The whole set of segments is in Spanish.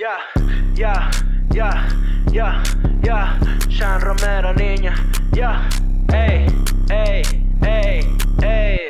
Ya, ya, ya, ya, ya. Sean Romero, niña. Ya, ey, ey, ey, ey.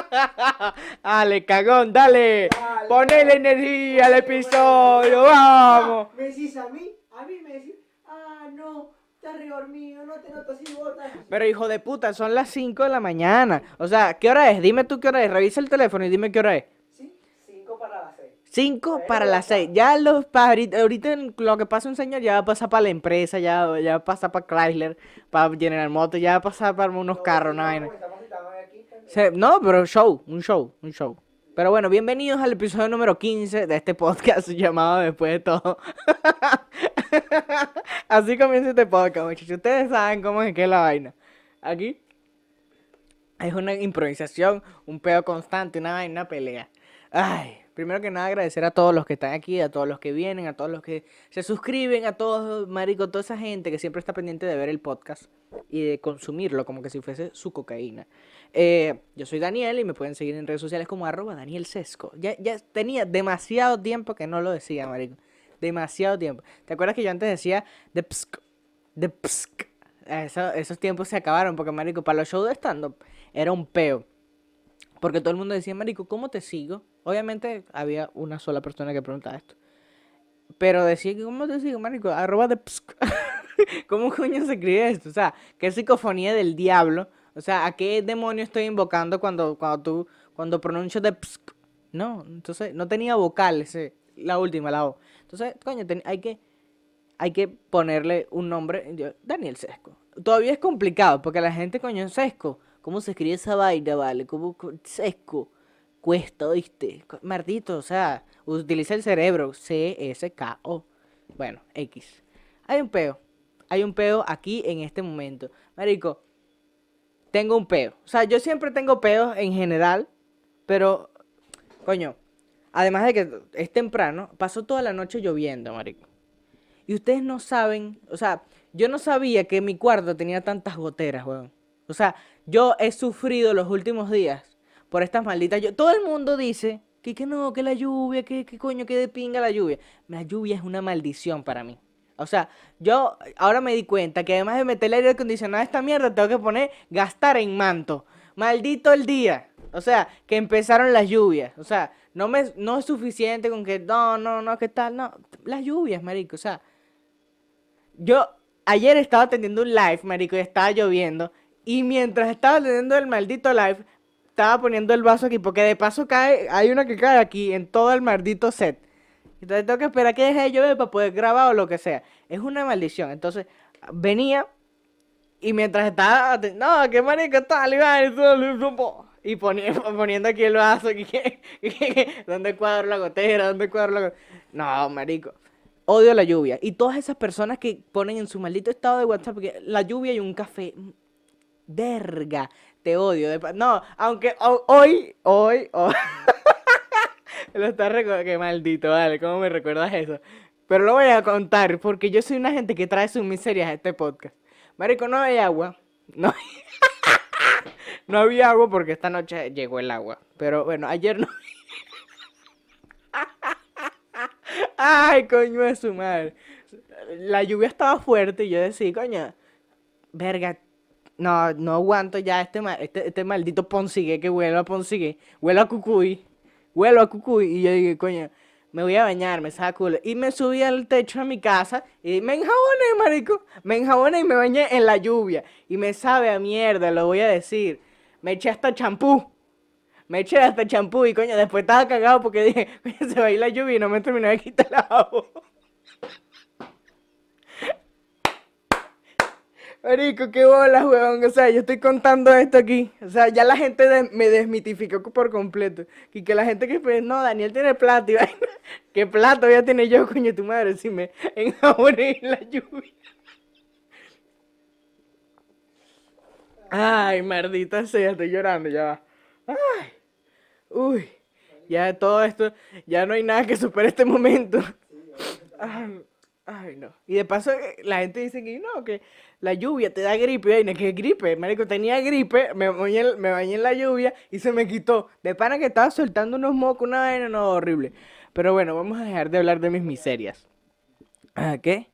dale, cagón, dale. Ponele energía al episodio, vamos. ¿Me decís a mí? A mí me decís, ah, no, estás redormido, no te noto así, botas. Pero hijo de puta, son las 5 de la mañana. O sea, ¿qué hora es? Dime tú qué hora es. Revisa el teléfono y dime qué hora es. ¿Sí? Cinco para las seis. 5 para las 6. Ya los ahorita, ahorita lo que pasa un señor ya va a pasar para la empresa, ya, ya va a pasar para Chrysler, para General Motors, ya va a pasar para unos carros. Estamos estamos aquí. No, pero show, un show, un show. Pero bueno, bienvenidos al episodio número 15 de este podcast llamado Después de todo. Así comienza este podcast, muchachos. Ustedes saben cómo es que es la vaina. Aquí es una improvisación, un pedo constante, una vaina, pelea. Ay, primero que nada agradecer a todos los que están aquí, a todos los que vienen, a todos los que se suscriben, a todos, marico, toda esa gente que siempre está pendiente de ver el podcast y de consumirlo como que si fuese su cocaína. Eh, yo soy Daniel y me pueden seguir en redes sociales como arroba Daniel Sesco. Ya, ya tenía demasiado tiempo que no lo decía, marico. Demasiado tiempo. ¿Te acuerdas que yo antes decía de psk, de psk? Eso- esos tiempos se acabaron porque, marico, para los shows de stand-up era un peo. Porque todo el mundo decía, marico, ¿cómo te sigo? Obviamente había una sola persona que preguntaba esto. Pero decía que, ¿cómo te sigo, marico? Arroba de psk. ¿Cómo coño se escribe esto? O sea, ¿qué psicofonía del diablo? O sea, ¿a qué demonio estoy invocando cuando, cuando tú, cuando pronuncio de psk? No, entonces no tenía vocales, la última, la O. Entonces, coño, hay que, hay que ponerle un nombre. Daniel Sesco. Todavía es complicado porque la gente, coño, Sesco. ¿Cómo se escribe esa vaina, vale? ¿Cómo, co- Sesco? Cuesta, ¿oíste? Mardito, o sea, utiliza el cerebro. C-S-K-O. Bueno, X. Hay un peo. Hay un peo aquí en este momento. Marico, tengo un peo. O sea, yo siempre tengo peos en general, pero, coño, además de que es temprano, pasó toda la noche lloviendo, marico. Y ustedes no saben, o sea, yo no sabía que mi cuarto tenía tantas goteras, weón. O sea, yo he sufrido los últimos días por estas malditas llu- Todo el mundo dice que, que no, que la lluvia, que, que coño, que de pinga la lluvia. La lluvia es una maldición para mí. O sea, yo ahora me di cuenta que además de meterle aire acondicionado a esta mierda, tengo que poner gastar en manto. Maldito el día. O sea, que empezaron las lluvias. O sea, no, me, no es suficiente con que no, no, no, ¿qué tal? No, las lluvias, marico. O sea, yo ayer estaba teniendo un live, marico, y estaba lloviendo. Y mientras estaba teniendo el maldito live, estaba poniendo el vaso aquí, porque de paso cae, hay una que cae aquí en todo el maldito set. Entonces tengo que esperar que deje de llover para poder grabar o lo que sea. Es una maldición. Entonces, venía y mientras estaba, no, qué marico Iván, y poni- poniendo aquí el vaso, ¿dónde cuadro la gotera? ¿Dónde cuadro la gotera? No, marico. Odio la lluvia. Y todas esas personas que ponen en su maldito estado de WhatsApp que la lluvia y un café. mm, Verga, te odio. de No, aunque ho- hoy, hoy, hoy. Lo está recordando. Qué maldito, vale. ¿Cómo me recuerdas eso? Pero lo voy a contar porque yo soy una gente que trae sus miserias a este podcast. Marico, no hay agua. No, no había agua porque esta noche llegó el agua. Pero bueno, ayer no. Ay, coño de su madre. La lluvia estaba fuerte y yo decía, coño, verga, no, no aguanto ya este, este, este maldito Ponsigue que huele a Ponsigue, huele a Cucuy, huele a Cucuy. Y yo dije, coño, me voy a bañar, me saca culo. Y me subí al techo de mi casa y me enjaboné, marico. Me enjaboné y me bañé en la lluvia. Y me sabe a mierda, lo voy a decir. Me eché hasta champú. Me eché hasta champú y coño, después estaba cagado porque dije, se va a ir la lluvia y no me terminó de quitar la agua. Marico, qué bolas, weón. O sea, yo estoy contando esto aquí. O sea, ya la gente de- me desmitificó por completo. Y que la gente que pues, no, Daniel tiene plata. Y vaina. ¿Qué plata ya tiene yo, coño, tu madre? Si me enjaboné en la lluvia. Ay, maldita sea, estoy llorando, ya va. Ay, uy, ya todo esto, ya no hay nada que supere este momento. Ay, ay, no. Y de paso, eh, la gente dice que no, que la lluvia te da gripe. Ay, no, ¿qué gripe? Marico, tenía gripe, me bañé, me bañé en la lluvia y se me quitó. De pana que estaba soltando unos mocos, una vaina, no, horrible. Pero bueno, vamos a dejar de hablar de mis miserias. ¿Ah, qué?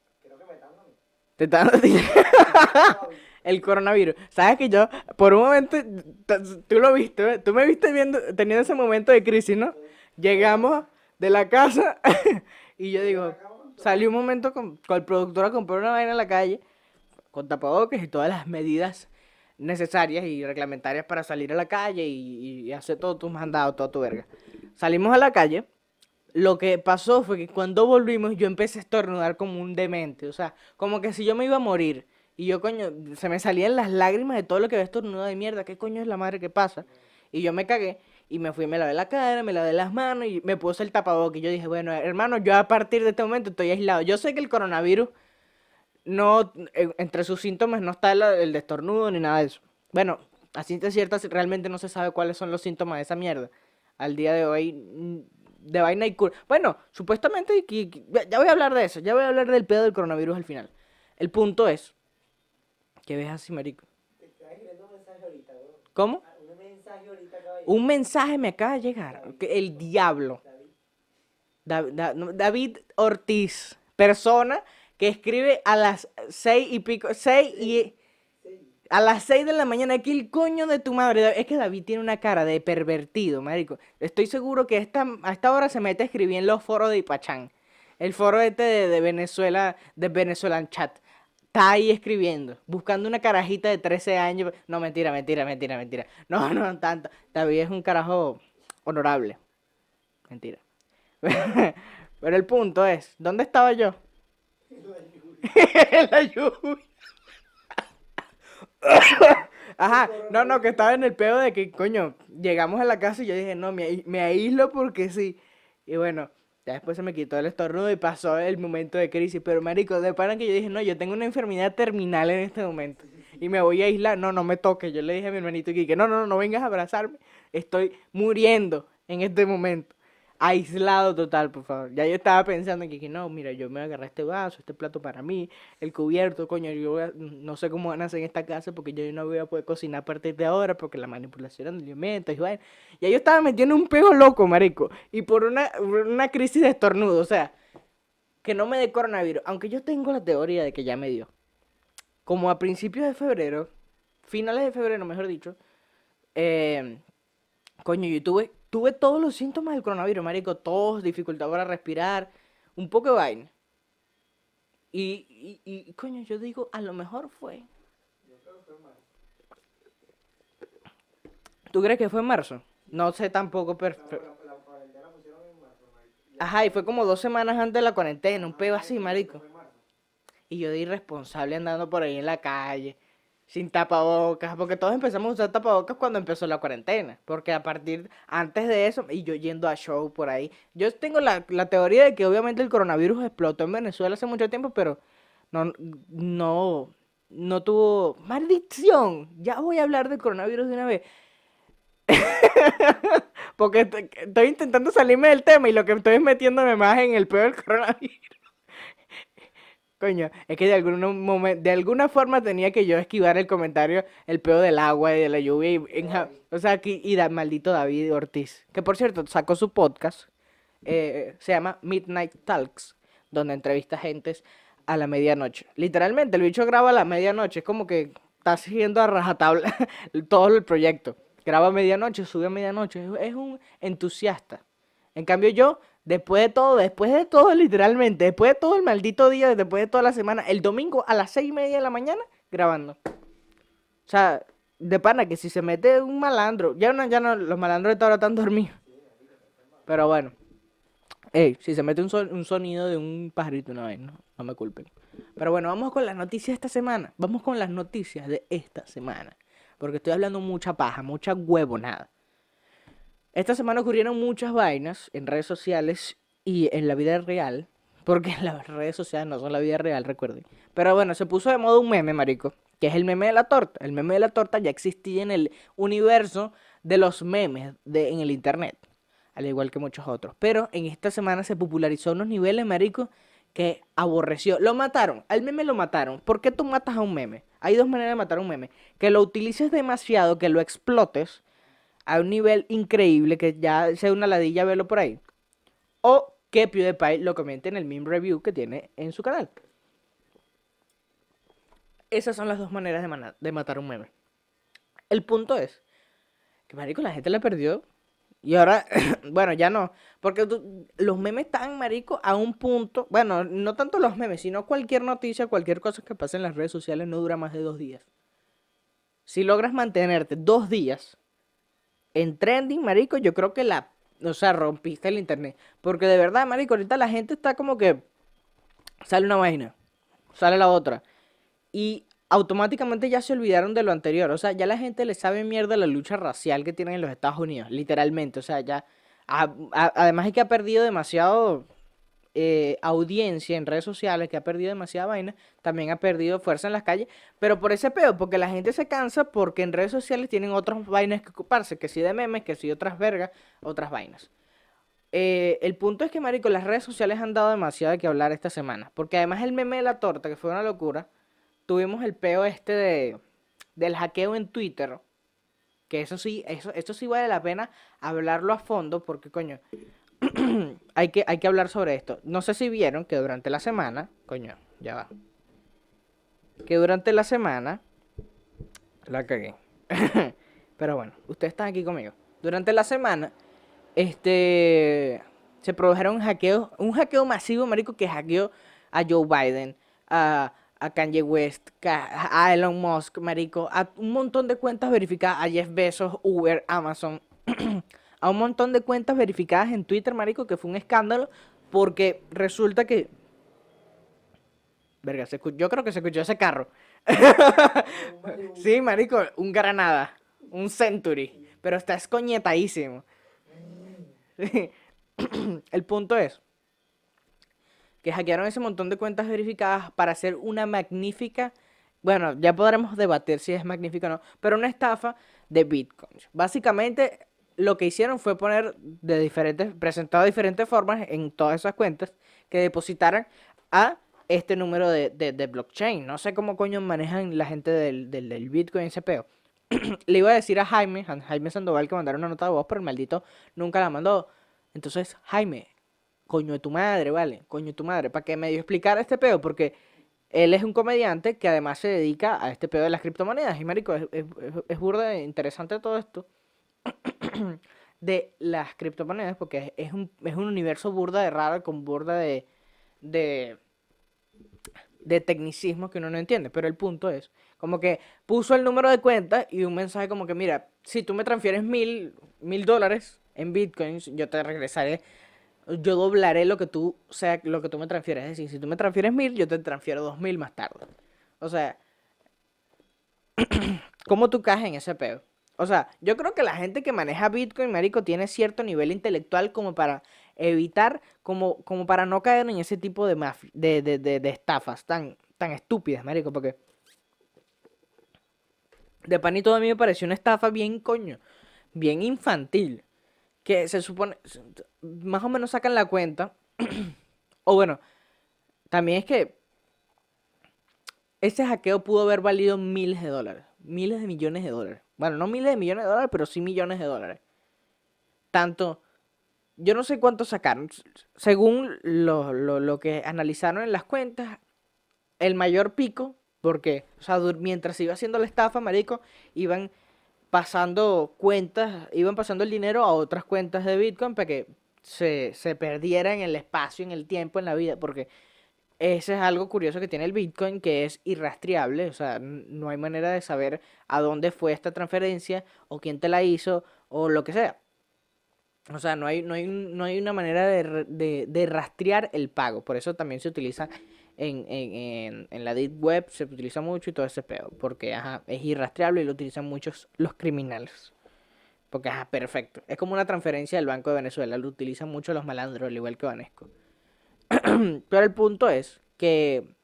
Te está dando a ti. El coronavirus. Sabes que yo, por un momento, tú lo viste, ¿eh? tú me viste viendo, teniendo ese momento de crisis, ¿no? Llegamos de la casa y yo digo, salí un momento con, el productor a comprar una vaina en la calle, con tapabocas y todas las medidas necesarias y reglamentarias para salir a la calle y, y hacer todos tus mandados, toda tu verga. Salimos a la calle. Lo que pasó fue que cuando volvimos yo empecé a estornudar como un demente, o sea, como que si yo me iba a morir. Y yo, coño, se me salían las lágrimas de todo lo que había estornudado de mierda. ¿Qué coño es la madre que pasa? Y yo me cagué y me fui, me lavé la cara, me lavé las manos y me puse el tapabocas. Y yo dije, bueno, hermano, yo a partir de este momento estoy aislado. Yo sé que el coronavirus no, en- entre sus síntomas no está el, el de estornudo ni nada de eso. Bueno, a ciencia cierta realmente no se sabe cuáles son los síntomas de esa mierda. Al día de hoy, mm, de vaina y cura. Bueno, supuestamente, ya- voy a hablar de eso, ya voy a hablar del pedo del coronavirus al final. El punto es, que ves así, marico? Te ahorita. ¿Cómo? Ah, Un mensaje ahorita Un mensaje me acaba de llegar. El diablo. David Ortiz, persona que escribe a las seis y pico, seis y a las seis de la mañana, aquí el coño de tu madre. Es que David tiene una cara de pervertido, marico. Estoy seguro que esta, a esta hora se mete a escribir en los foros de Ipachán. El foro este de, de Venezuela, de Venezuelan Chat. Está ahí escribiendo, buscando una carajita de 13 años. No, mentira, mentira, mentira, mentira. No, no, tanto. David es un carajo honorable. Mentira. Pero el punto es, ¿dónde estaba yo? En la lluvia. Ajá, no, no, que estaba en el pedo de que, coño, llegamos a la casa y yo dije, no, me, me aíslo porque sí. Y bueno, ya después se me quitó el estornudo y pasó el momento de crisis. Pero, marico, de pana que yo dije, no, yo tengo una enfermedad terminal en este momento. Y me voy a aislar. No, no me toques. Yo le dije a mi hermanito que, no, no, no, no vengas a abrazarme. Estoy muriendo en este momento. Aislado total, por favor. Ya yo estaba pensando en que, que no, mira, yo me voy a agarrar este vaso, este plato para mí, el cubierto, coño, yo no sé cómo van a hacer en esta casa porque yo no voy a poder cocinar a partir de ahora porque la manipulación de alimentos y vaina. Ya yo estaba metiendo un pego loco, marico. Y por una, una crisis de estornudo, o sea, que no me dé coronavirus. Aunque yo tengo la teoría de que ya me dio. Como a principios de febrero, finales de febrero, mejor dicho, eh, coño, yo tuve, tuve todos los síntomas del coronavirus, marico, tos, dificultad para respirar, un poco de vaina. Y, y, y, coño, yo digo, a lo mejor fue. ¿Tú crees que fue en marzo? No sé tampoco, pero... Ajá, y fue como dos semanas antes de la cuarentena, un peo así, marico. Y yo de irresponsable andando por ahí en la calle, sin tapabocas, porque todos empezamos a usar tapabocas cuando empezó la cuarentena. Porque a partir, antes de eso, y yo yendo a show por ahí. Yo tengo la, la teoría de que obviamente el coronavirus explotó en Venezuela hace mucho tiempo, pero no, no, no tuvo. ¡Maldición! Ya voy a hablar del coronavirus de una vez. Porque estoy, intentando salirme del tema y lo que estoy es metiéndome más en el peor coronavirus. Coño, es que de alguna, momen- de alguna forma tenía que yo esquivar el comentario, el peo del agua y de la lluvia. Y, en o sea, aquí, y da, maldito David Ortiz, que por cierto sacó su podcast, eh, se llama Midnight Talks, donde entrevista gentes a la medianoche. Literalmente, el bicho graba a la medianoche, es como que está siguiendo a rajatabla todo el proyecto. Graba a medianoche, sube a medianoche, es un entusiasta. En cambio yo, Después de todo, después de todo, literalmente, después de todo el maldito día, después de toda la semana, el domingo a las seis y media de la mañana, grabando. O sea, de pana, que si se mete un malandro, ya no, ya no, los malandros de esta hora están dormidos. Pero bueno. Ey, si se mete un sonido de un pajarito una vez, no, no me culpen. Pero bueno, vamos con las noticias de esta semana. Vamos con las noticias de esta semana. Porque estoy hablando mucha paja, mucha huevonada. Esta semana ocurrieron muchas vainas en redes sociales y en la vida real. Porque las redes sociales no son la vida real, recuerden. Pero bueno, se puso de moda un meme, marico. Que es el meme de la torta. El meme de la torta ya existía en el universo de los memes de, en el internet. Al igual que muchos otros. Pero en esta semana se popularizó unos niveles, marico, que aborreció. Lo mataron. Al meme lo mataron. ¿Por qué tú matas a un meme? Hay dos maneras de matar a un meme. Que lo utilices demasiado, que lo explotes a un nivel increíble, que ya sea una ladilla verlo por ahí. O que PewDiePie lo comente en el meme review que tiene en su canal. Esas son las dos maneras de, matar un meme. El punto es que, marico, la gente le perdió. Y ahora, bueno, ya no. Porque los memes están, marico, a un punto. Bueno, no tanto los memes, sino cualquier noticia, cualquier cosa que pase en las redes sociales no dura más de dos días. Si logras mantenerte dos días en trending, marico, yo creo que la, o sea, rompiste el internet. Porque de verdad, marico, ahorita la gente está como que sale una vaina, sale la otra. Y automáticamente ya se olvidaron de lo anterior. O sea, ya la gente le sabe mierda la lucha racial que tienen en los Estados Unidos, literalmente. O sea, ya, a- además es que ha perdido demasiado eh, audiencia en redes sociales, que ha perdido demasiada vaina, también ha perdido fuerza en las calles, pero por ese peo, porque la gente se cansa porque en redes sociales tienen otras vainas que ocuparse, que si de memes, que si otras vergas, otras vainas. Eh, el punto es que, marico, las redes sociales han dado demasiado de qué hablar esta semana, porque además el meme de la torta, que fue una locura, tuvimos el peo este de, del hackeo en Twitter, que eso sí, eso, eso sí vale la pena hablarlo a fondo, porque coño, hay que, hay que hablar sobre esto. No sé si vieron que durante la semana, coño, ya va. Que durante la semana, la cagué. Pero bueno, ustedes están aquí conmigo. Durante la semana, este, se produjeron hackeos, un hackeo masivo, marico, que hackeó a Joe Biden, a, a Kanye West, a Elon Musk, marico, a un montón de cuentas verificadas, a Jeff Bezos, Uber, Amazon, a un montón de cuentas verificadas en Twitter, marico, que fue un escándalo, porque resulta que... Verga, se yo creo que se escuchó ese carro. sí, marico, un Granada, un Century, pero está escoñetadísimo. El punto es que hackearon ese montón de cuentas verificadas para hacer una magnífica, bueno, ya podremos debatir si es magnífica o no, pero una estafa de bitcoins. Básicamente lo que hicieron fue poner de diferentes, presentado de diferentes formas en todas esas cuentas que depositaran a este número de, de- de blockchain. No sé cómo coño manejan la gente del, del, bitcoin ese peo. Le iba a decir a Jaime, Jaime Sandoval, que mandara una nota de voz, pero el maldito nunca la mandó. Entonces, Jaime, coño de tu madre, ¿vale? Coño de tu madre, para que medio explicara este peo, porque él es un comediante que además se dedica a este peo de las criptomonedas. Y marico, es, es, es- burda interesante todo esto de las criptomonedas, porque es, un, es un universo burda de raro, con burda de, de, de tecnicismo que uno no entiende. Pero el punto es, como que puso el número de cuenta y un mensaje como que, mira, si tú me transfieres mil, mil dólares en bitcoins, yo te regresaré, yo doblaré lo que tú, sea, lo que tú me transfieres. Es decir, si tú me transfieres mil, yo te transfiero dos mil más tarde. O sea, ¿cómo tú caes en ese peo? O sea, yo creo que la gente que maneja Bitcoin, marico, tiene cierto nivel intelectual como para evitar, como, como para no caer en ese tipo de, de, de, de estafas tan, tan estúpidas, marico, porque de panito a mí me pareció una estafa bien coño, bien infantil, que se supone, más o menos sacan la cuenta, o bueno, también es que ese hackeo pudo haber valido miles de dólares, miles de millones de dólares. Bueno, no miles de millones de dólares, pero sí millones de dólares. Tanto, yo no sé cuánto sacaron. Según lo, lo- lo que analizaron en las cuentas, el mayor pico, porque, o sea, mientras iba haciendo la estafa, marico, iban pasando cuentas, iban pasando el dinero a otras cuentas de Bitcoin para que se, se perdiera en el espacio, en el tiempo, en la vida, porque ese es algo curioso que tiene el Bitcoin, que es irrastreable, o sea, no hay manera de saber a dónde fue esta transferencia, o quién te la hizo, o lo que sea. O sea, no hay, no hay, no hay una manera de, de- rastrear el pago. Por eso también se utiliza en, en, en, en la Deep Web, se utiliza mucho y todo ese pedo. Porque ajá, es irrastreable y lo utilizan muchos los criminales. Porque, ajá, perfecto. Es como una transferencia del Banco de Venezuela. Lo utilizan mucho los malandros, al igual que Banesco. Pero el punto es que.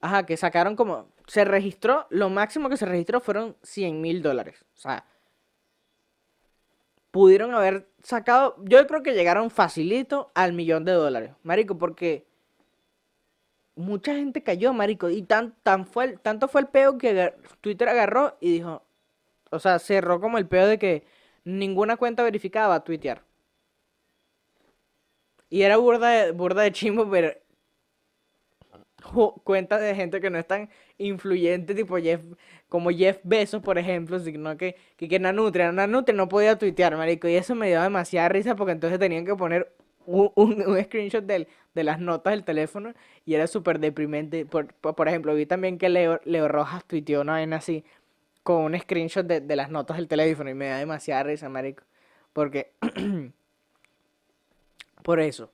Ajá, que sacaron como. Se registró. Lo máximo que se registró fueron 100 mil dólares. O sea. Pudieron haber sacado. Yo creo que llegaron facilito al millón de dólares. Marico, porque. Mucha gente cayó, marico. Y tan, tan fue el- tanto fue el peo que Twitter agarró y dijo. O sea, cerró como el peo de que ninguna cuenta verificada va a tuitear. Y era burda de, burda de chimbo ver cuentas de gente que no es tan influyente, tipo Jeff, como Jeff Bezos, por ejemplo, sino que, que, que Nanutria, Nanutria no podía tuitear, marico, y eso me dio demasiada risa porque entonces tenían que poner un, un- un screenshot del- de las notas del teléfono y era súper deprimente. Por, por, por ejemplo, vi también que Leo, Leo Rojas tuiteó una vaina así con un screenshot de, de las notas del teléfono y me da demasiada risa, marico, porque... Por eso.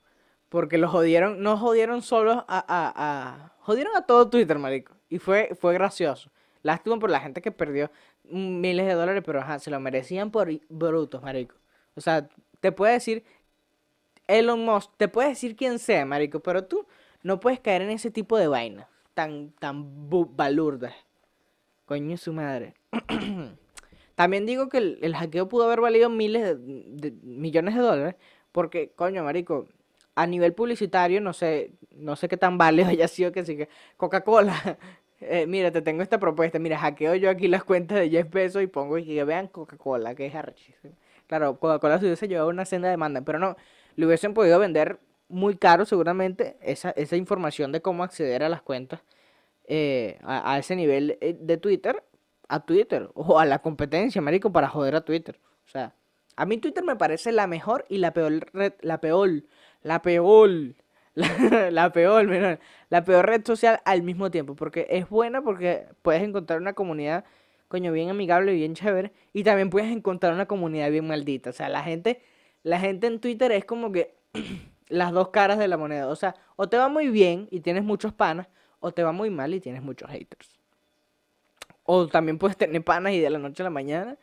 Porque los jodieron, no jodieron solo a, a, Jodieron a todo Twitter, marico. Y fue, fue gracioso. Lástima por la gente que perdió miles de dólares, pero ajá, se lo merecían por brutos, marico. O sea, te puede decir Elon Musk, te puede decir quien sea, marico, pero tú no puedes caer en ese tipo de vainas tan, tan balurdas. Coño su madre. También digo que el, hackeo pudo haber valido miles de- millones de dólares. Porque, coño, marico, a nivel publicitario, no sé, no sé qué tan válido haya sido que siga. Coca-Cola, eh, mira, te tengo esta propuesta. Mira, hackeo yo aquí las cuentas de Jeff Bezos y pongo y que vean Coca-Cola, que es arrechísimo. Claro, Coca-Cola se hubiese llevado una senda de demanda, pero no, le hubiesen podido vender muy caro seguramente esa, esa información de cómo acceder a las cuentas eh, a, a ese nivel eh, de Twitter, a Twitter o a la competencia, marico, para joder a Twitter. O sea, a mí Twitter me parece la mejor y la peor red, la peor, la peor, la, la peor, la peor red social al mismo tiempo, porque es buena porque puedes encontrar una comunidad, coño, bien amigable, bien chévere, y también puedes encontrar una comunidad bien maldita. O sea, la gente, la gente en Twitter es como que las dos caras de la moneda. O sea, o te va muy bien y tienes muchos panas, o te va muy mal y tienes muchos haters. O también puedes tener panas y de la noche a la mañana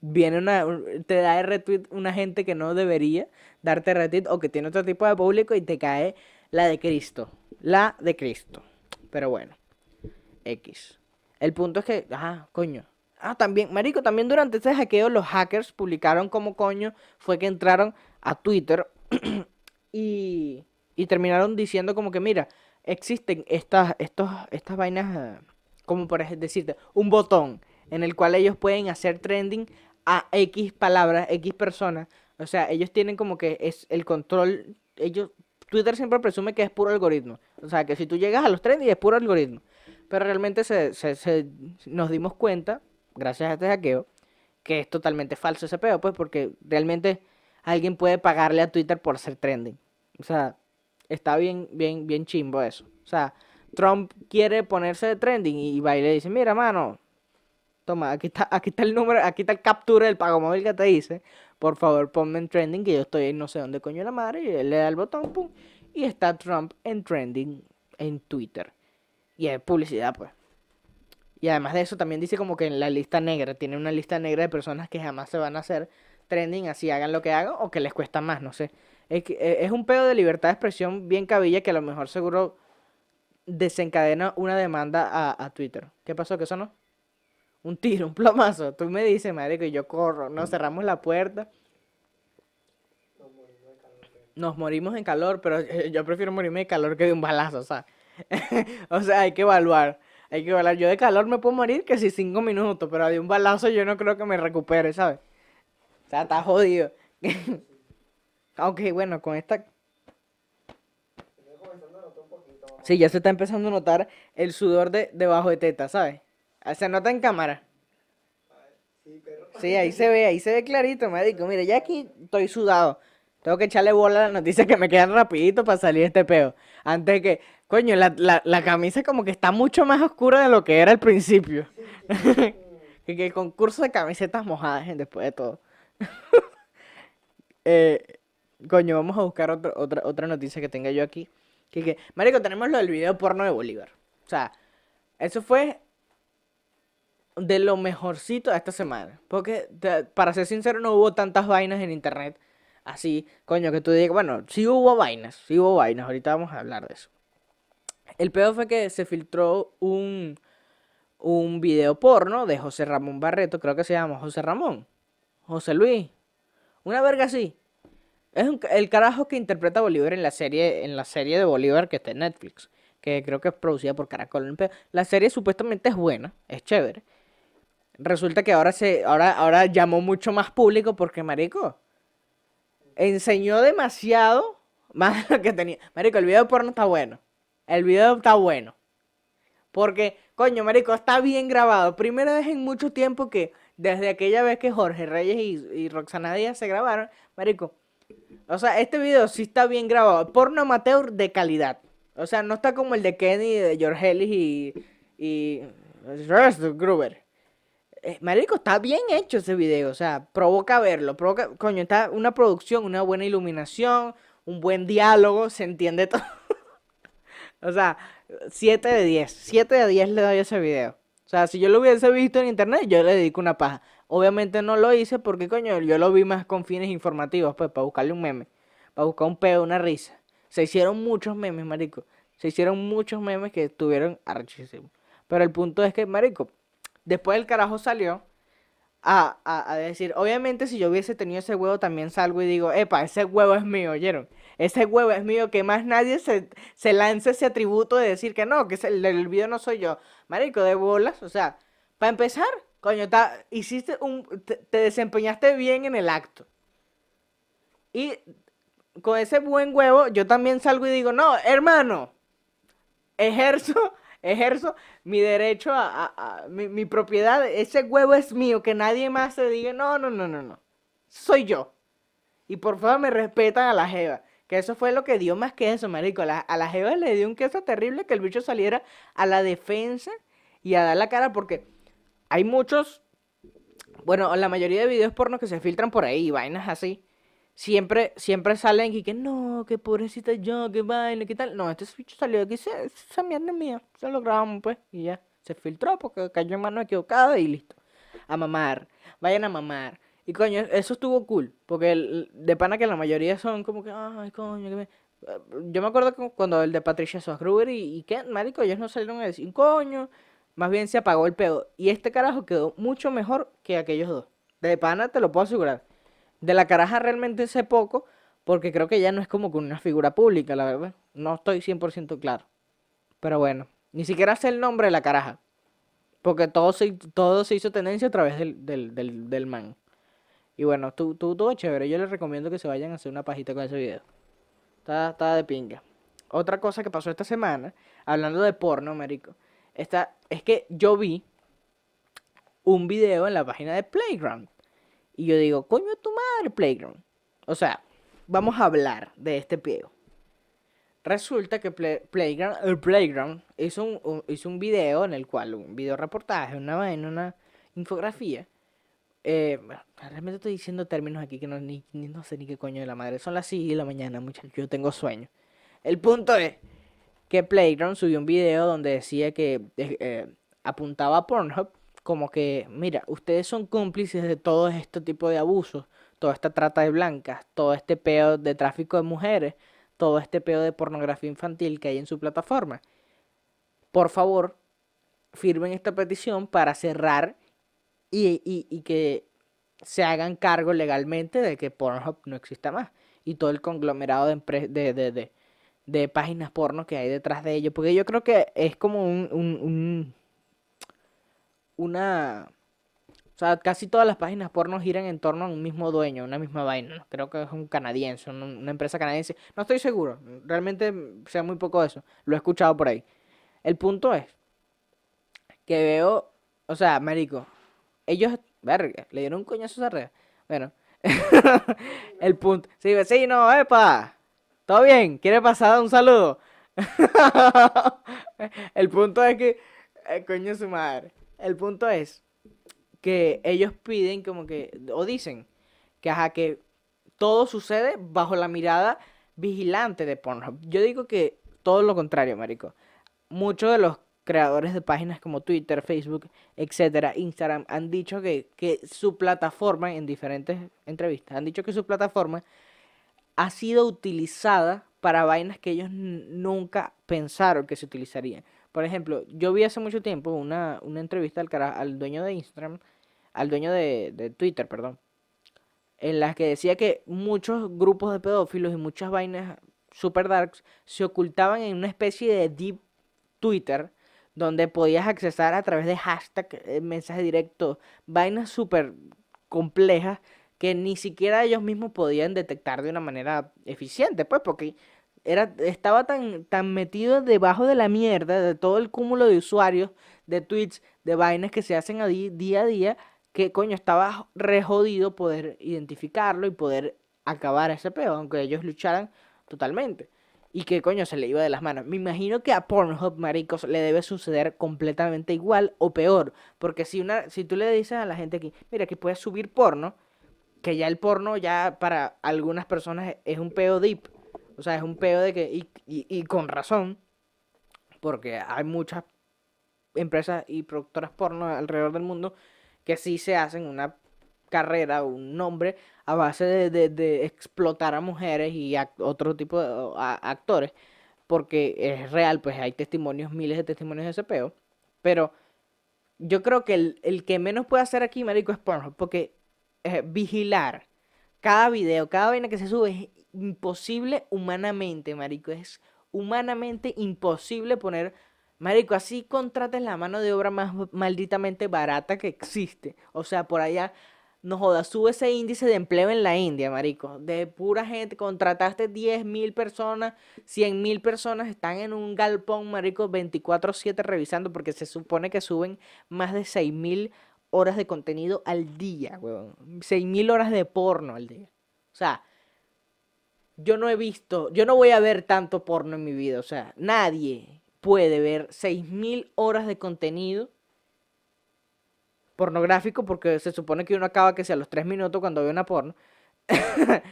viene una, un- te da retweet una gente que no debería darte retweet o que tiene otro tipo de público y te cae la de Cristo. La de Cristo. Pero bueno, X. El punto es que, ajá, coño. Ah, también, marico, también durante ese hackeo los hackers publicaron cómo coño fue que entraron a Twitter y, y terminaron diciendo como que, mira, existen estas, estos, estas vainas, como por decirte, un botón en el cual ellos pueden hacer trending a X palabras, X personas. O sea, ellos tienen como que es el control, ellos, Twitter siempre presume que es puro algoritmo. O sea, que si tú llegas a los trending es puro algoritmo. Pero realmente se, se- se- nos dimos cuenta, gracias a este hackeo, que es totalmente falso ese pedo, pues, porque realmente alguien puede pagarle a Twitter por ser trending. O sea, está bien, bien, bien chimbo eso. O sea, Trump quiere ponerse de trending y va y le dice, mira, mano, toma, aquí está, aquí está el número, aquí está el captura del pago móvil que te dice. Por favor, ponme en trending, que yo estoy en no sé dónde coño la madre. Y él le da el botón, pum. Y está Trump en trending en Twitter. Y es publicidad, pues. Y además de eso, también dice como que en la lista negra, tiene una lista negra de personas que jamás se van a hacer trending, así hagan lo que hagan, o que les cuesta más, no sé. Es, que, eh, es un pedo de libertad de expresión bien cabilla que a lo mejor seguro desencadena una demanda a, a Twitter. ¿Qué pasó? ¿Qué eso no? Un tiro, un plomazo. Tú me dices, madre, que yo corro. Nos cerramos la puerta. Nos morimos en calor, pero eh, yo prefiero morirme de calor que de un balazo, o sea. o sea, hay que evaluar. Hay que evaluar. Yo de calor me puedo morir que si cinco minutos, pero de un balazo yo no creo que me recupere, ¿sabes? O sea, está jodido. Aunque bueno, con esta. Sí, ya se está empezando a notar el sudor de debajo de teta, ¿sabes? Ah, Se nota en cámara. Sí, ahí se ve, ahí se ve clarito, marico. Mira, ya aquí estoy sudado. Tengo que echarle bola a las noticias que me quedan rapidito para salir este peo. Antes de que, coño, la, la, la camisa como que está mucho más oscura de lo que era al principio. que, que el concurso de camisetas mojadas, después de todo. Eh, coño, vamos a buscar otro- otra, otra noticia que tenga yo aquí. Que, que, marico, tenemos lo del video porno de Bolívar. O sea, eso fue de lo mejorcito de esta semana. Porque, para ser sincero, no hubo tantas vainas en internet. Así, coño, que tú digas, bueno, sí hubo vainas, sí hubo vainas. Ahorita vamos a hablar de eso. El peor fue que se filtró un, un video porno de José Ramón Barreto, creo que se llama José Ramón. José Luis. Una verga así. Es un el carajo que interpreta a Bolívar en la serie, en la serie de Bolívar que está en Netflix. Que creo que es producida por Caracol. La serie supuestamente es buena, es chévere. Resulta que ahora se, ahora, ahora llamó mucho más público porque, marico, enseñó demasiado más de lo que tenía. Marico, el video porno está bueno. El video está bueno. Porque, coño, marico, está bien grabado. Primera vez en mucho tiempo que desde aquella vez que Jorge Reyes y, y Roxana Díaz se grabaron, marico. O sea, este video sí está bien grabado. Porno amateur de calidad. O sea, no está como el de Kenny, de George Ellis y... y... Gruber. Eh, marico, está bien hecho ese video. O sea, provoca verlo. Provoca... Coño, está una producción, una buena iluminación, un buen diálogo, se entiende todo. O sea, 7 de 10. 7 de 10 le doy a ese video. O sea, si yo lo hubiese visto en internet, yo le dedico una paja. Obviamente no lo hice porque, coño, yo lo vi más con fines informativos, pues, para buscarle un meme. Para buscar un pedo, una risa. Se hicieron muchos memes, marico. Se hicieron muchos memes que estuvieron archísimos. Pero el punto es que, marico, después el carajo salió a, a, decir, obviamente si yo hubiese tenido ese huevo también salgo y digo, epa, ese huevo es mío, ¿oyeron? Ese huevo es mío, que más nadie se, se lance ese atributo de decir que no, que el del video no soy yo. Marico, de bolas, o sea, para empezar, coño, ta- hiciste un, te desempeñaste bien en el acto. Y con ese buen huevo, yo también salgo y digo, no, hermano, ejerzo, ejerzo mi derecho a, mi, propiedad, ese huevo es mío, que nadie más se diga, no, no, no, no, no, soy yo. Y por favor me respetan a la jeva. Que eso fue lo que dio más que eso, marico. A la, jeva le dio un queso terrible que el bicho saliera a la defensa y a dar la cara porque hay muchos, bueno, la mayoría de videos porno que se filtran por ahí, vainas así. Siempre, siempre salen y que no, que pobrecita yo, que vaina, que tal. No, este bicho salió aquí, esa esa mierda es mía. Se lo grabamos pues y ya. Se filtró porque cayó en mano equivocada y listo. A mamar. Vayan a mamar. Y coño, eso estuvo cool. Porque el- de pana que la mayoría son como que, ay, coño, que me... Eh, Yo me acuerdo cuando el de Patricia Swagruber y, y Ken, marico, ellos no salieron a decir, coño, más bien se apagó el pedo. Y este carajo quedó mucho mejor que aquellos dos. De pana te lo puedo asegurar. De la caraja realmente sé poco, porque creo que ya no es como que una figura pública, la verdad. No estoy 100% claro. Pero bueno, ni siquiera sé el nombre de la caraja. Porque todo se, todo se hizo tendencia a través del, del, del, del man. Y bueno, tú, tú, todo chévere. Yo les recomiendo que se vayan a hacer una pajita con ese video. Está, está de pinga. Otra cosa que pasó esta semana, hablando de porno, marico, esta, es que yo vi un video en la página de Playground. Y yo digo, coño, tu madre, Playground. O sea, vamos a hablar de este peo. Resulta que Play- Playground, el Playground hizo un, un- un video en el cual, un video reportaje, una vaina, una infografía. Eh, realmente estoy diciendo términos aquí que no, ni, ni- no sé ni qué coño de la madre. Son las 6 de la mañana, muchachos. Yo tengo sueño. El punto es que Playground subió un video donde decía que eh, eh, apuntaba a Pornhub como que, mira, ustedes son cómplices de todo este tipo de abusos, toda esta trata de blancas, todo este peo de tráfico de mujeres, todo este peo de pornografía infantil que hay en su plataforma. Por favor, firmen esta petición para cerrar y, y- y que se hagan cargo legalmente de que Pornhub no exista más. Y todo el conglomerado de, de, de, de, de páginas porno que hay detrás de ello. Porque yo creo que es como un- un- una... O sea, casi todas las páginas porno giran en torno a un mismo dueño, una misma vaina. Creo que es un canadiense, un- una empresa canadiense. No estoy seguro. Realmente sé muy poco eso. Lo he escuchado por ahí. El punto es que veo, o sea, marico, ellos, Verga, le dieron un coñazo a esa red. Bueno, el punto. Sí, vecino, epa. ¿Todo bien? ¿Quiere pasar un saludo? el punto es que. eh, coño su madre. El punto es que ellos piden como que. O dicen que ajá, que todo sucede bajo la mirada vigilante de Pornhub. Yo digo que todo lo contrario, marico. Muchos de los creadores de páginas como Twitter, Facebook, etcétera, Instagram, han dicho que, que su plataforma, en diferentes entrevistas, han dicho que su plataforma ha sido utilizada para vainas que ellos nunca pensaron que se utilizarían. Por ejemplo, yo vi hace mucho tiempo una, una entrevista al, cara- al dueño de Instagram, al dueño de, de Twitter, perdón, en las que decía que muchos grupos de pedófilos y muchas vainas super darks se ocultaban en una especie de deep Twitter donde podías accesar a través de hashtag, eh, mensaje directo, vainas súper complejas que ni siquiera ellos mismos podían detectar de una manera eficiente, pues, porque era, estaba tan, tan metido debajo de la mierda de todo el cúmulo de usuarios, de tweets, de vainas que se hacen a día a día, que coño, estaba re jodido poder identificarlo y poder acabar ese peo, aunque ellos lucharan totalmente. Y que coño se le iba de las manos. Me imagino que a Pornhub, maricos, le debe suceder completamente igual o peor. Porque si una, si tú le dices a la gente aquí, mira, que puedes subir porno, que ya el porno ya para algunas personas es un peo deep. O sea, es un peo de que, y, y, con razón, porque hay muchas empresas y productoras porno alrededor del mundo que sí se hacen una carrera, un nombre a base de, de- explotar a mujeres y a otro tipo de actores, porque es real, pues hay testimonios, miles de testimonios de ese peo, pero yo creo que el, el que menos puede hacer aquí, marico, es Pornhub, porque eh, vigilar cada video, cada vaina que se sube es imposible humanamente, marico, es humanamente imposible poner, marico, así contrates la mano de obra más malditamente barata que existe, o sea, por allá no jodas, sube ese índice de empleo en la India, marico. De pura gente, contrataste 10 mil personas, 100 mil personas están en un galpón, marico, 24/7 revisando, porque se supone que suben más de 6 mil horas de contenido al día, weón. 6 mil horas de porno al día. O sea, yo no he visto, yo no voy a ver tanto porno en mi vida. O sea, nadie puede ver 6 mil horas de contenido pornográfico, porque se supone que uno acaba que sea los 3 minutos cuando ve una porno.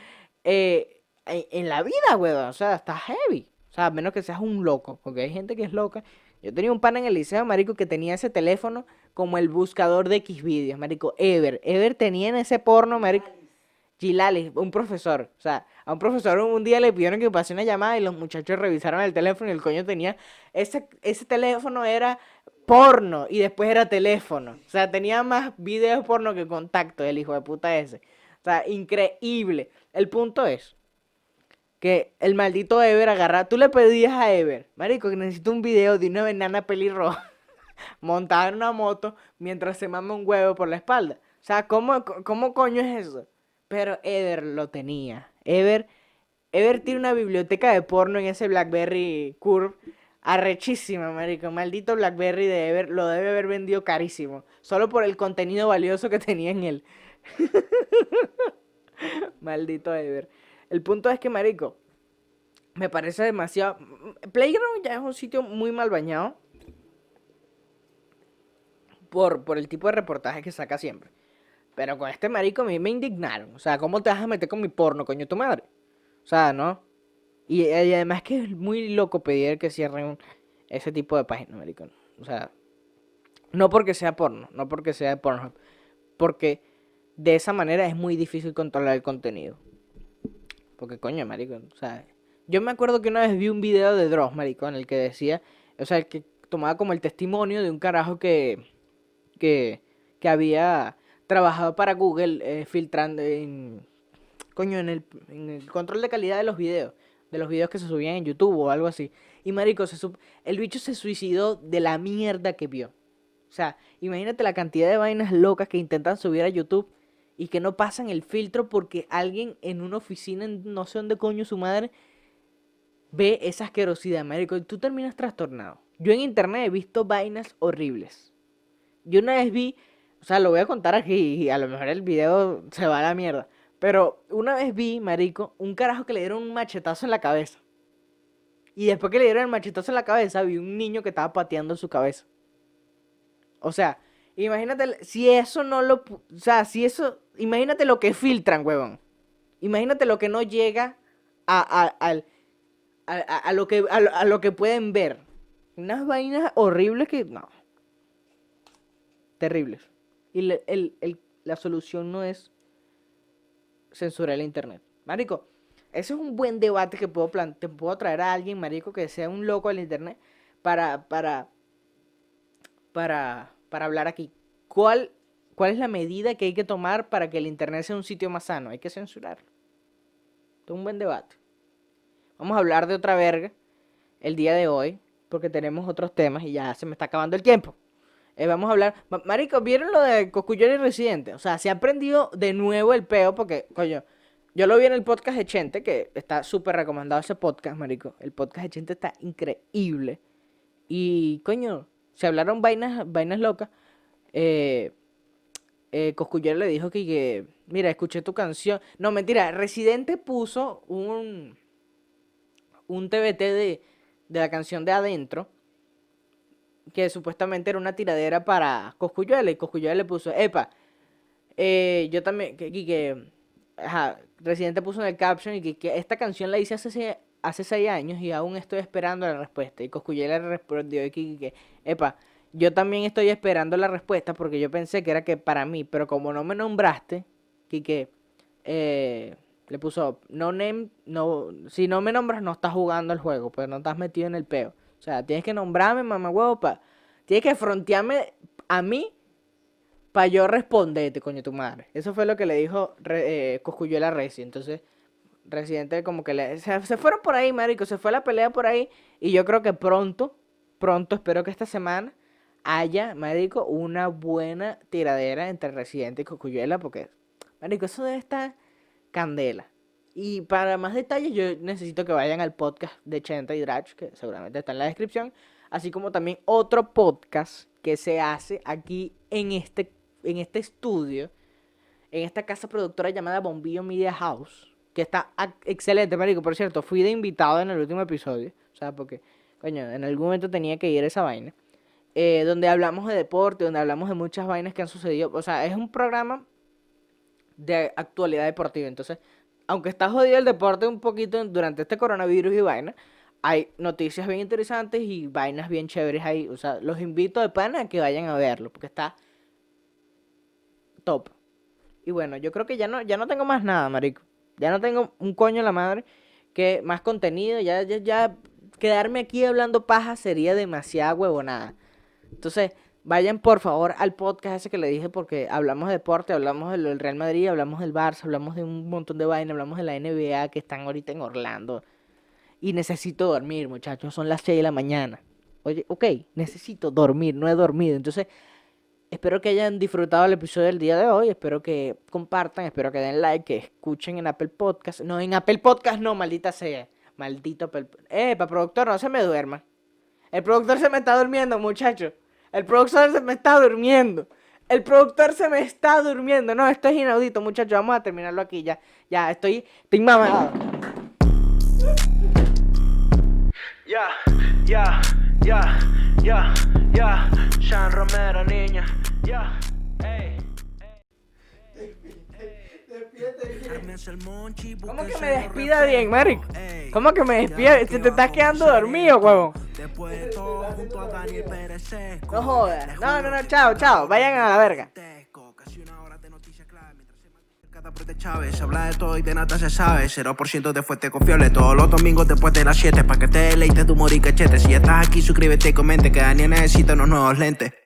eh, en, la vida, weón. O sea, está heavy. O sea, a menos que seas un loco, porque hay gente que es loca. Yo tenía un pana en el liceo, marico, que tenía ese teléfono como el buscador de X videos, marico. Ever. Ever tenía en ese porno, marico. Gilales, un profesor. O sea, a un profesor un día le pidieron que pase una llamada y los muchachos revisaron el teléfono y el coño tenía. Ese, ese teléfono era porno y después era teléfono. O sea, tenía más videos porno que contacto, el hijo de puta ese. O sea, increíble. El punto es que el maldito Ever agarra. Tú le pedías a Ever, Marico, que necesito un video de una enana pelirroja montada en una moto mientras se mama un huevo por la espalda. O sea, ¿cómo, cómo coño es eso? Pero Ever lo tenía. Ever, Ever tiene una biblioteca de porno en ese Blackberry Curve. Arrechísima, marico. Maldito Blackberry de Ever lo debe haber vendido carísimo. Solo por el contenido valioso que tenía en él. Maldito Ever. El punto es que, marico, me parece demasiado... Playground ya es un sitio muy mal bañado. Por, por el tipo de reportaje que saca siempre. Pero con este marico a mí me indignaron. O sea, ¿cómo te vas a meter con mi porno, coño, tu madre? O sea, ¿no? Y, además que es muy loco pedir que cierren ese tipo de páginas, marico. O sea, no porque sea porno, no porque sea de porno. Porque de esa manera es muy difícil controlar el contenido. Porque coño, marico, o sea, yo me acuerdo que una vez vi un video de Dross, marico, en el que decía, o sea, el que tomaba como el testimonio de un carajo que, que, que había trabajado para Google eh, filtrando en, coño, en el, en el control de calidad de los videos, de los videos que se subían en YouTube o algo así. Y marico, se el bicho se suicidó de la mierda que vio. O sea, imagínate la cantidad de vainas locas que intentan subir a YouTube y que no pasan el filtro porque alguien en una oficina, en no sé dónde coño su madre, ve esa asquerosidad, marico, y tú terminas trastornado. Yo en internet he visto vainas horribles. Yo una vez vi O sea, lo voy a contar aquí y a lo mejor el video se va a la mierda. Pero una vez vi, marico, un carajo que le dieron un machetazo en la cabeza. Y después que le dieron el machetazo en la cabeza, vi un niño que estaba pateando su cabeza. O sea, imagínate, si eso no lo... O sea, si eso... Imagínate lo que filtran, huevón. Imagínate lo que no llega a, a- a, a- lo que, a lo que pueden ver. Unas vainas horribles que... No. Terribles. Y el- el- la solución no es censurar el internet. Marico, ese es un buen debate que puedo te puedo traer a alguien, marico, que sea un loco del internet para para para para hablar aquí. ¿Cuál cuál es la medida que hay que tomar para que el internet sea un sitio más sano? Hay que censurarlo. Esto es un buen debate. Vamos a hablar de otra verga el día de hoy, porque tenemos otros temas y ya se me está acabando el tiempo. Eh, vamos a hablar. Ma- Marico, ¿vieron lo de Coscullón y Residente? O sea, se ha prendido de nuevo el peo porque, coño, yo lo vi en el podcast de Chente, que está súper recomendado ese podcast, Marico. El podcast de Chente está increíble. Y, coño, se hablaron vainas, vainas locas. Eh, eh, Coscullero le dijo que, que, mira, escuché tu canción. No, mentira, Residente puso un, un TBT de, de la canción de Adentro, que supuestamente era una tiradera para Coscuyuela, y Coscuyuela le puso, epa, eh, yo también, que, que, que, ajá, Residente puso en el caption y que, que esta canción la hice hace, se- hace seis años y aún estoy esperando la respuesta. Y Coscuyuela respondió y que, que, epa, yo también estoy esperando la respuesta porque yo pensé que era que para mí, pero como no me nombraste, Quique, eh, le puso, no name, no, si no me nombras no estás jugando el juego, pues no estás metido en el peo. Sea, tienes que nombrarme, mamá huevo, pa, tienes que frontearme a mí para yo responderte, coño tu madre. Eso fue lo que le dijo eh, Cosculluela Reci. Entonces, Residente como que le... Se, se fueron por ahí, marico, se fue la pelea por ahí. Y yo creo que pronto, pronto, espero que esta semana haya, marico, una buena tiradera entre Residente y Cosculluela. Porque, marico, eso debe estar candela. Y para más detalles, yo necesito que vayan al podcast de Chenta y Drach, que seguramente está en la descripción. Así como también otro podcast que se hace aquí en este, en este estudio, en esta casa productora llamada Bombillo Media House, que está excelente, marico. Por cierto, fui de invitado en el último episodio, o sea, porque, coño, en algún momento tenía que ir a esa vaina. eh, donde hablamos de deporte, donde hablamos de muchas vainas que han sucedido. O sea, es un programa de actualidad deportiva. Entonces, aunque está jodido el deporte un poquito durante este coronavirus y vaina, hay noticias bien interesantes y vainas bien chéveres ahí. O sea, los invito de pana a que vayan a verlo, porque está top. Y bueno, yo creo que ya no, ya no tengo más nada, marico. Ya no tengo un coño en la madre que más contenido. Ya, ya, ya quedarme aquí hablando paja sería demasiada huevonada. Entonces, vayan por favor al podcast ese que le dije porque hablamos de deporte, hablamos del Real Madrid, hablamos del Barça, hablamos de un montón de vainas, hablamos de la NBA que están ahorita en Orlando. Y necesito dormir, muchachos, son las 6 de la mañana. Oye, ok, necesito dormir, no he dormido. Entonces, espero que hayan disfrutado el episodio del día de hoy, espero que compartan, espero que den like, que escuchen en Apple Podcast. No, en Apple Podcast no, maldita sea. Maldito Apple. Eh, pa productor, no se me duerma. El productor se me está durmiendo, muchacho. El productor se me está durmiendo. El productor se me está durmiendo. No, esto es inaudito, muchachos. Vamos a terminarlo aquí ya. Ya, estoy, estoy mamado. Ya, ya, ya, ya, ya. Ya, ¿Cómo que me despida bien, marico? ¿Cómo que me despida? Se te va está a quedando dormido, Pérez Seco. No jodas. No, no, no, chao, chao. Vayan a la verga. de de Chávez. Habla de todo y de nada se sabe. 0% de fuente confiable todos los domingos después de las 7. Pa' que te deleites tu humor y cachete. Si ya estás aquí, suscríbete y comente que Daniel necesita unos nuevos lentes.